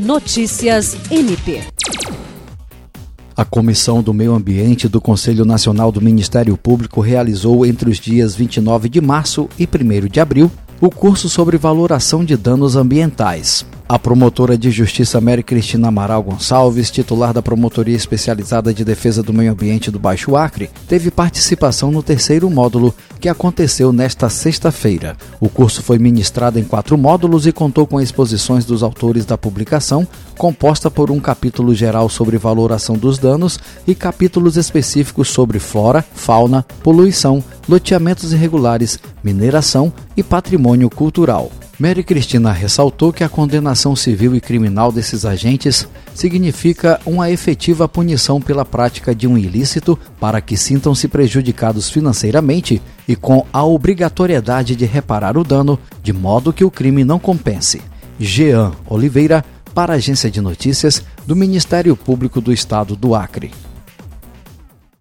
Notícias MP. A Comissão do Meio Ambiente do Conselho Nacional do Ministério Público realizou entre os dias 29 de março e 1 de abril o curso sobre valoração de danos ambientais. A promotora de justiça Mary Cristina Amaral Gonçalves, titular da Promotoria Especializada de Defesa do Meio Ambiente do Baixo Acre, teve participação no terceiro módulo, que aconteceu nesta sexta-feira. O curso foi ministrado em quatro módulos e contou com exposições dos autores da publicação, composta por um capítulo geral sobre valoração dos danos e capítulos específicos sobre flora, fauna, poluição, loteamentos irregulares, mineração e patrimônio cultural. Mary Cristina ressaltou que a condenação civil e criminal desses agentes significa uma efetiva punição pela prática de um ilícito para que sintam-se prejudicados financeiramente e com a obrigatoriedade de reparar o dano, de modo que o crime não compense. Jean Oliveira, para a Agência de Notícias do Ministério Público do Estado do Acre.